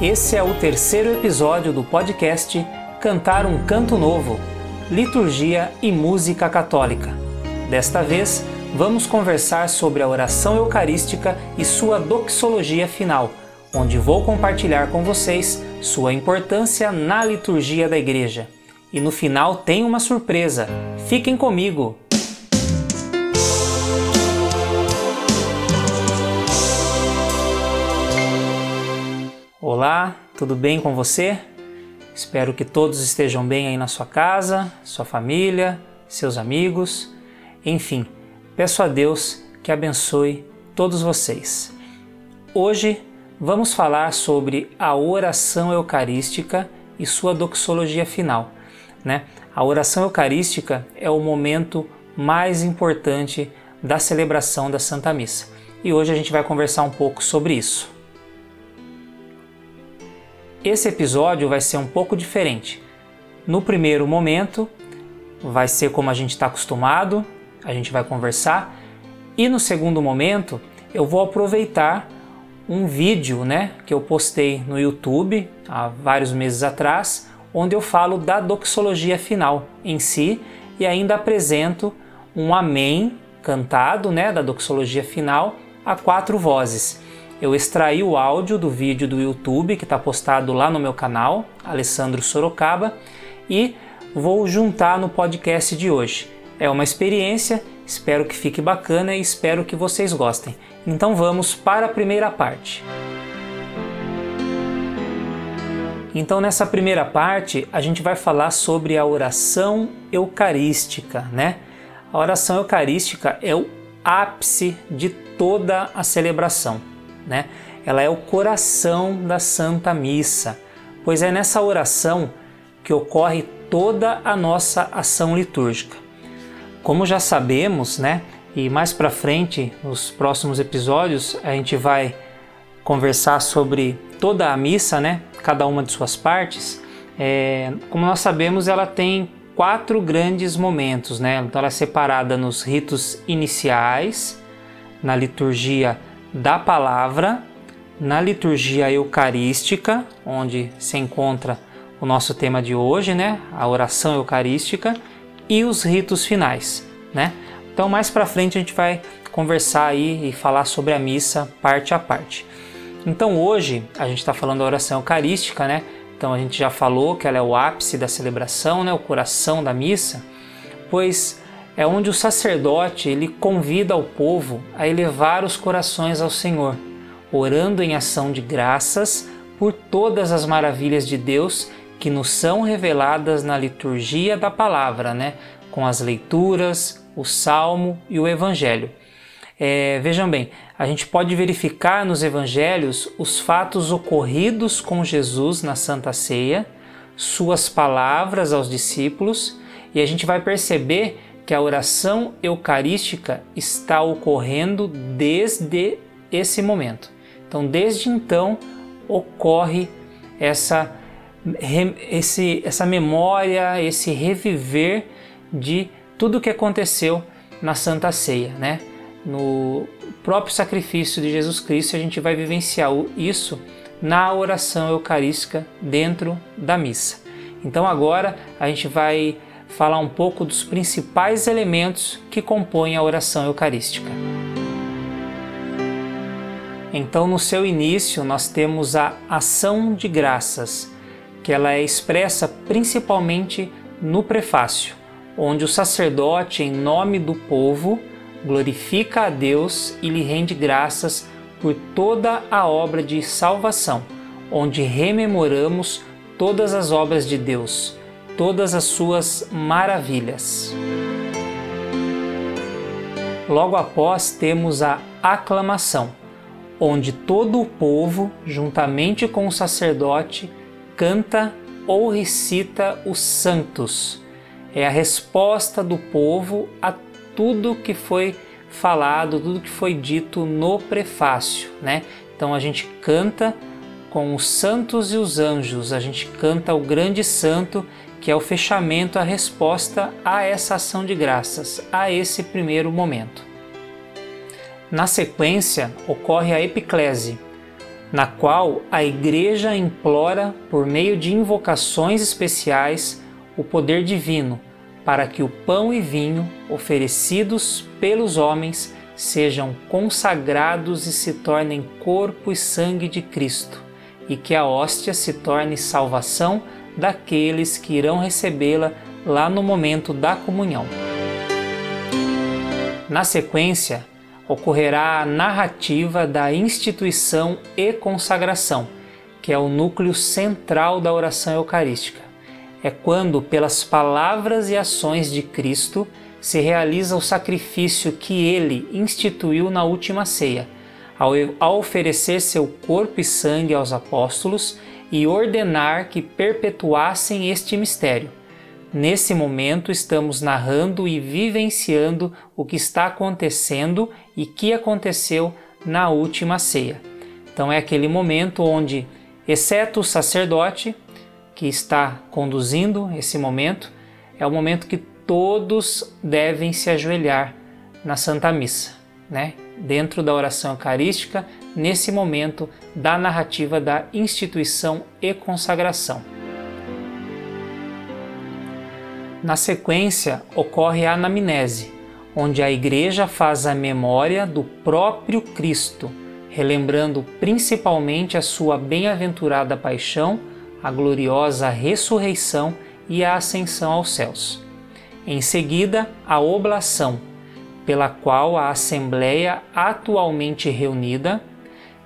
Esse é o terceiro episódio do podcast Cantar um Canto Novo Liturgia e Música Católica. Desta vez, vamos conversar sobre a oração eucarística e sua doxologia final, onde vou compartilhar com vocês sua importância na liturgia da Igreja. E no final tem uma surpresa. Fiquem comigo! Olá, tudo bem com você? Espero que todos estejam bem aí na sua casa, sua família, seus amigos, enfim, peço a Deus que abençoe todos vocês. Hoje vamos falar sobre a oração eucarística e sua doxologia final. Né? A oração eucarística é o momento mais importante da celebração da Santa Missa e hoje a gente vai conversar um pouco sobre isso. Esse episódio vai ser um pouco diferente. No primeiro momento, vai ser como a gente está acostumado, a gente vai conversar, e no segundo momento, eu vou aproveitar um vídeo né, que eu postei no YouTube há vários meses atrás, onde eu falo da doxologia final em si e ainda apresento um Amém cantado né, da doxologia final a quatro vozes. Eu extraí o áudio do vídeo do YouTube que está postado lá no meu canal, Alessandro Sorocaba, e vou juntar no podcast de hoje. É uma experiência, espero que fique bacana e espero que vocês gostem. Então vamos para a primeira parte. Então, nessa primeira parte, a gente vai falar sobre a oração eucarística, né? A oração eucarística é o ápice de toda a celebração né? Ela é o coração da Santa Missa, pois é nessa oração que ocorre toda a nossa ação litúrgica. Como já sabemos, né? E mais para frente, nos próximos episódios, a gente vai conversar sobre toda a missa, né? Cada uma de suas partes. É, como nós sabemos, ela tem quatro grandes momentos, né? Então ela é separada nos ritos iniciais, na liturgia da palavra na liturgia eucarística, onde se encontra o nosso tema de hoje, né? A oração eucarística e os ritos finais, né? Então mais para frente a gente vai conversar aí e falar sobre a missa parte a parte. Então hoje a gente está falando da oração eucarística, né? Então a gente já falou que ela é o ápice da celebração, né? O coração da missa, pois é onde o sacerdote ele convida o povo a elevar os corações ao Senhor, orando em ação de graças por todas as maravilhas de Deus que nos são reveladas na liturgia da palavra, né? com as leituras, o salmo e o evangelho. É, vejam bem, a gente pode verificar nos evangelhos os fatos ocorridos com Jesus na Santa Ceia, suas palavras aos discípulos, e a gente vai perceber que a oração eucarística está ocorrendo desde esse momento. Então, desde então, ocorre essa, esse, essa memória, esse reviver de tudo o que aconteceu na Santa Ceia, né? No próprio sacrifício de Jesus Cristo, a gente vai vivenciar isso na oração eucarística dentro da missa. Então agora a gente vai falar um pouco dos principais elementos que compõem a oração eucarística. Então, no seu início, nós temos a ação de graças, que ela é expressa principalmente no prefácio, onde o sacerdote, em nome do povo, glorifica a Deus e lhe rende graças por toda a obra de salvação, onde rememoramos todas as obras de Deus todas as suas maravilhas. Logo após temos a aclamação, onde todo o povo, juntamente com o sacerdote, canta ou recita os santos. É a resposta do povo a tudo que foi falado, tudo que foi dito no prefácio, né? Então a gente canta com os santos e os anjos, a gente canta o grande santo que é o fechamento, a resposta a essa ação de graças, a esse primeiro momento. Na sequência, ocorre a epiclese, na qual a Igreja implora, por meio de invocações especiais, o poder divino para que o pão e vinho oferecidos pelos homens sejam consagrados e se tornem corpo e sangue de Cristo, e que a hóstia se torne salvação daqueles que irão recebê-la lá no momento da comunhão. Na sequência, ocorrerá a narrativa da instituição e consagração, que é o núcleo central da oração eucarística. É quando, pelas palavras e ações de Cristo, se realiza o sacrifício que ele instituiu na última ceia, ao, oferecer seu corpo e sangue aos apóstolos e ordenar que perpetuassem este mistério. Nesse momento, estamos narrando e vivenciando o que está acontecendo e que aconteceu na última ceia. Então, é aquele momento onde, exceto o sacerdote que está conduzindo esse momento, é o momento que todos devem se ajoelhar na Santa Missa, né? Dentro da oração eucarística, nesse momento da narrativa da instituição e consagração. Na sequência, ocorre a anamnese, onde a Igreja faz a memória do próprio Cristo, relembrando principalmente a sua bem-aventurada paixão, a gloriosa ressurreição e a ascensão aos céus. Em seguida, a oblação, pela qual a Assembleia atualmente reunida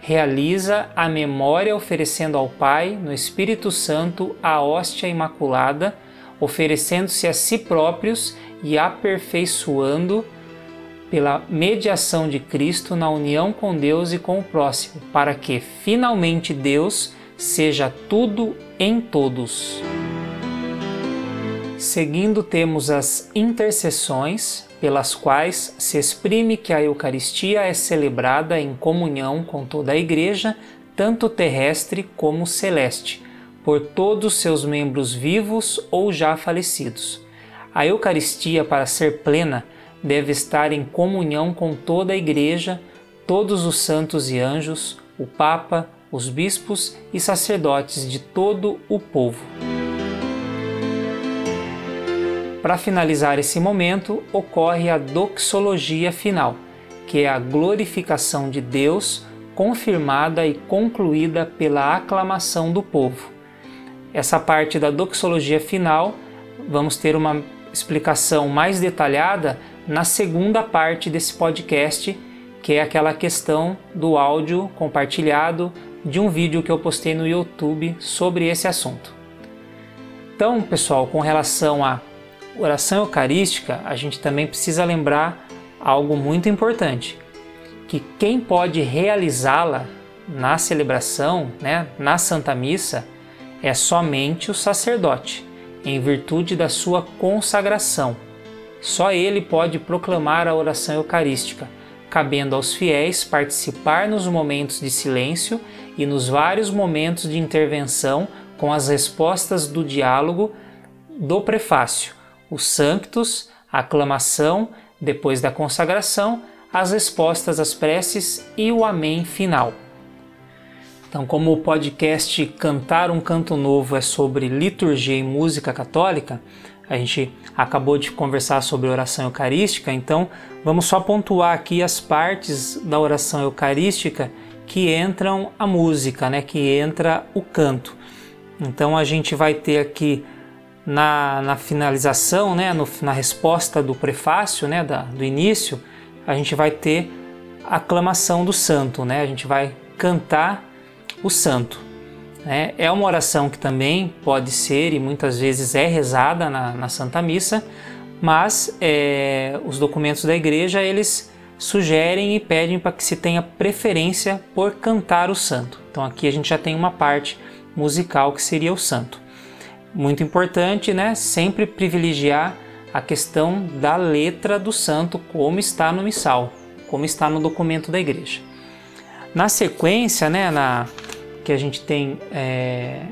realiza a memória oferecendo ao Pai, no Espírito Santo, a hóstia imaculada, oferecendo-se a si próprios e aperfeiçoando pela mediação de Cristo na união com Deus e com o próximo, para que finalmente Deus seja tudo em todos. Seguindo, temos as intercessões, pelas quais se exprime que a Eucaristia é celebrada em comunhão com toda a Igreja, tanto terrestre como celeste, por todos seus membros vivos ou já falecidos. A Eucaristia, para ser plena, deve estar em comunhão com toda a Igreja, todos os santos e anjos, o Papa, os bispos e sacerdotes de todo o povo. Para finalizar esse momento, ocorre a doxologia final, que é a glorificação de Deus confirmada e concluída pela aclamação do povo. Essa parte da doxologia final, vamos ter uma explicação mais detalhada na segunda parte desse podcast, que é aquela questão do áudio compartilhado de um vídeo que eu postei no YouTube sobre esse assunto. Então, pessoal, com relação à oração eucarística, a gente também precisa lembrar algo muito importante, que quem pode realizá-la na celebração, né, na Santa Missa, é somente o sacerdote, em virtude da sua consagração. Só ele pode proclamar a oração eucarística cabendo aos fiéis participar nos momentos de silêncio e nos vários momentos de intervenção com as respostas do diálogo do prefácio, os sanctos, a aclamação, depois da consagração, as respostas às preces e o amém final. Então, como o podcast Cantar um Canto Novo é sobre liturgia e música católica, a gente acabou de conversar sobre oração eucarística, então vamos só pontuar aqui as partes da oração eucarística que entram a música, né, que entra o canto. Então a gente vai ter aqui na, na finalização, né, no, na resposta do prefácio, né, da, do início, a gente vai ter a aclamação do santo, né, a gente vai cantar o santo. Né? É uma oração que também pode ser e muitas vezes é rezada na, na Santa Missa, mas é, os documentos da igreja eles sugerem e pedem para que se tenha preferência por cantar o santo. Então aqui a gente já tem uma parte musical que seria o santo. Muito importante, né? Sempre privilegiar a questão da letra do santo, como está no missal, como está no documento da igreja. Na sequência, né, na, que a gente tem é,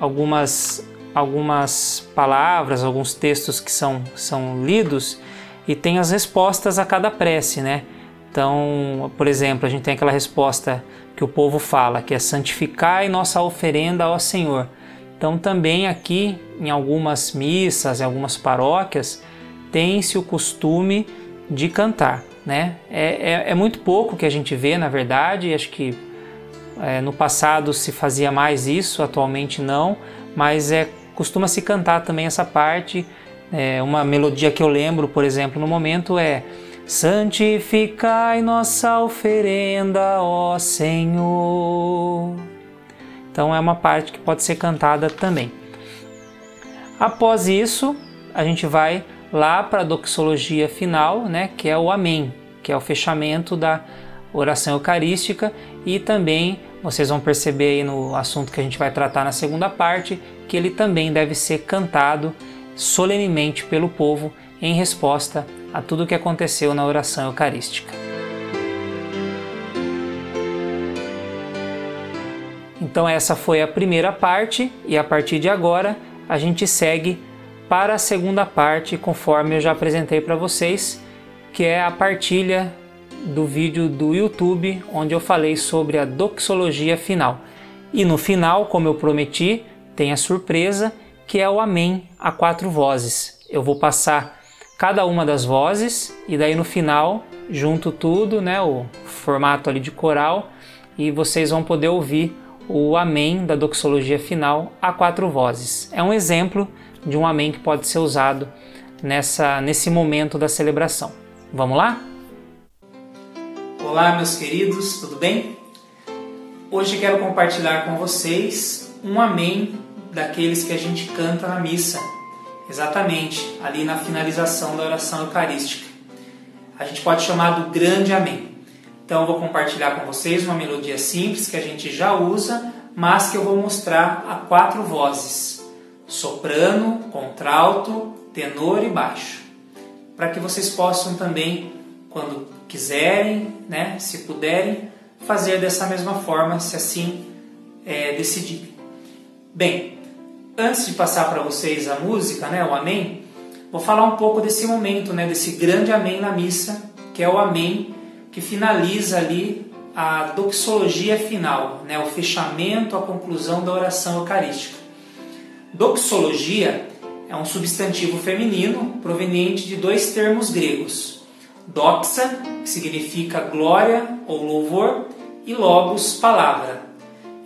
algumas, algumas palavras, alguns textos que são, são lidos e tem as respostas a cada prece, né? Então, por exemplo, a gente tem aquela resposta que o povo fala, que é santificai nossa oferenda ao Senhor. Então também aqui em algumas missas, em algumas paróquias, tem-se o costume de cantar. Né? É, é, é, muito pouco que a gente vê, na verdade, acho que é, no passado se fazia mais isso, atualmente não, mas é costuma se cantar também essa parte. É, uma melodia que eu lembro, por exemplo, no momento é Santificai nossa oferenda, ó Senhor. Então é uma parte que pode ser cantada também. Após isso, a gente vai lá para a doxologia final, né, que é o Amém, que é o fechamento da oração eucarística e também vocês vão perceber aí no assunto que a gente vai tratar na segunda parte que ele também deve ser cantado solenemente pelo povo em resposta a tudo o que aconteceu na oração eucarística. Então essa foi a primeira parte e a partir de agora a gente segue para a segunda parte, conforme eu já apresentei para vocês, que é a partilha do vídeo do YouTube, onde eu falei sobre a doxologia final. E no final, como eu prometi, tem a surpresa que é o Amém a quatro vozes. Eu vou passar cada uma das vozes e daí no final junto tudo, né, o formato ali de coral e vocês vão poder ouvir o Amém da doxologia final a quatro vozes. É um exemplo de um amém que pode ser usado nessa, nesse momento da celebração. Vamos lá? Olá, meus queridos, tudo bem? Hoje quero compartilhar com vocês um amém daqueles que a gente canta na missa, exatamente ali na finalização da oração eucarística. A gente pode chamar do grande amém. Então eu vou compartilhar com vocês uma melodia simples que a gente já usa, mas que eu vou mostrar a quatro vozes soprano, contralto, tenor e baixo, para que vocês possam também, quando quiserem, né, se puderem, fazer dessa mesma forma, se assim é, decidirem. Bem, antes de passar para vocês a música, né, o Amém, vou falar um pouco desse momento, né, desse grande Amém na missa, que é o Amém que finaliza ali a doxologia final, né, o fechamento, a conclusão da oração eucarística. Doxologia é um substantivo feminino proveniente de dois termos gregos: doxa, que significa glória ou louvor, e logos, palavra.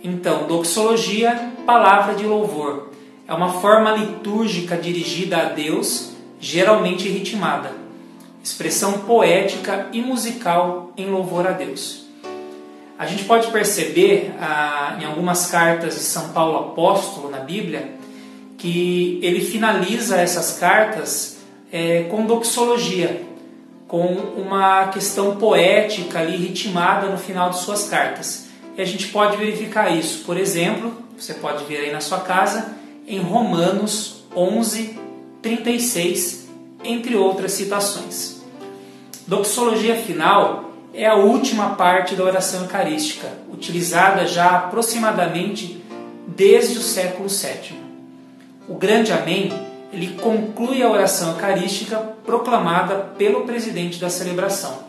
Então, doxologia, palavra de louvor, é uma forma litúrgica dirigida a Deus, geralmente ritmada, expressão poética e musical em louvor a Deus. A gente pode perceber ah, em algumas cartas de São Paulo apóstolo na Bíblia que ele finaliza essas cartas é, com doxologia, com uma questão poética ali ritmada no final de suas cartas. E a gente pode verificar isso, por exemplo, você pode ver aí na sua casa, em Romanos 11, 36, entre outras citações. Doxologia final é a última parte da oração eucarística, utilizada já aproximadamente desde o século VII. O grande Amém, ele conclui a oração eucarística proclamada pelo presidente da celebração.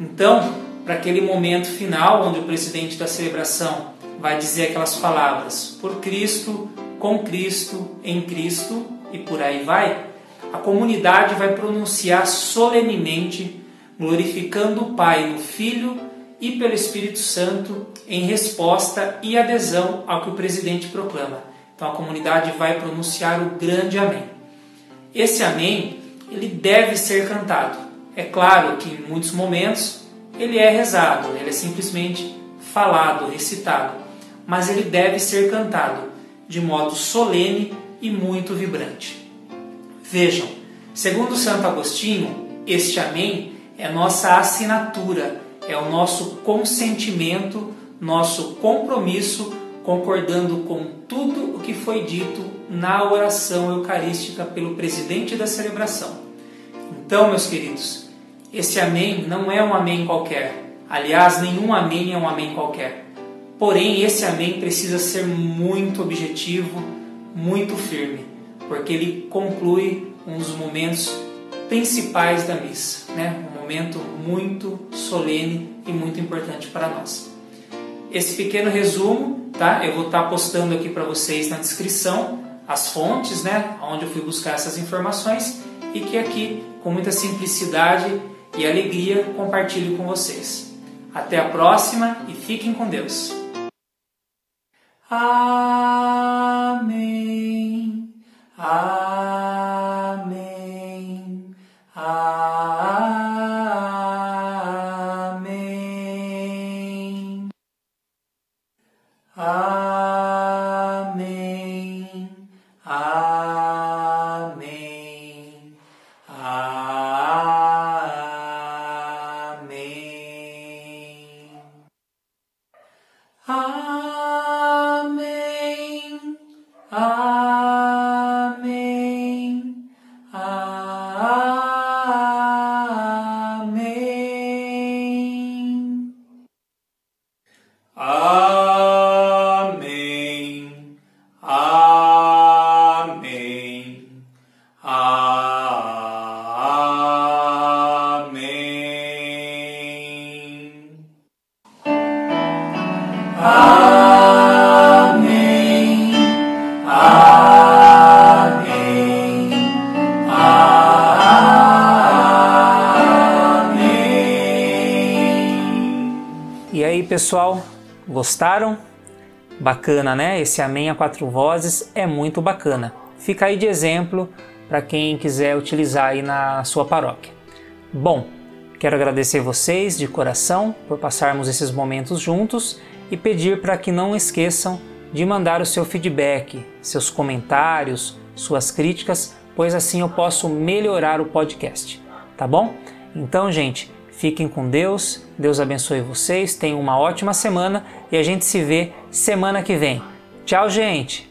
Então, para aquele momento final, onde o presidente da celebração vai dizer aquelas palavras por Cristo, com Cristo, em Cristo e por aí vai, a comunidade vai pronunciar solenemente, glorificando o Pai no Filho e pelo Espírito Santo em resposta e adesão ao que o presidente proclama. Então a comunidade vai pronunciar o grande amém. Esse amém, ele deve ser cantado. É claro que em muitos momentos ele é rezado, ele é simplesmente falado, recitado, mas ele deve ser cantado de modo solene e muito vibrante. Vejam, segundo Santo Agostinho, este amém é nossa assinatura, é o nosso consentimento, nosso compromisso concordando com tudo o que foi dito na oração eucarística pelo presidente da celebração. Então, meus queridos, esse amém não é um amém qualquer. Aliás, nenhum amém é um amém qualquer. Porém, esse amém precisa ser muito objetivo, muito firme, porque ele conclui um dos momentos principais da missa, né? Momento muito solene e muito importante para nós. esse pequeno resumo, tá? Eu vou estar tá postando aqui para vocês na descrição as fontes, né, onde eu fui buscar essas informações e que aqui, com muita simplicidade e alegria, compartilho com vocês. Até a próxima e fiquem com Deus. Amém. Amém. Pessoal, gostaram? Bacana, né? Esse Amém a quatro vozes é muito bacana. Fica aí de exemplo para quem quiser utilizar aí na sua paróquia. Bom, quero agradecer vocês de coração por passarmos esses momentos juntos e pedir para que não esqueçam de mandar o seu feedback, seus comentários, suas críticas, pois assim eu posso melhorar o podcast, tá bom? Então, gente, Fiquem com Deus, Deus abençoe vocês, tenham uma ótima semana e a gente se vê semana que vem. Tchau, gente!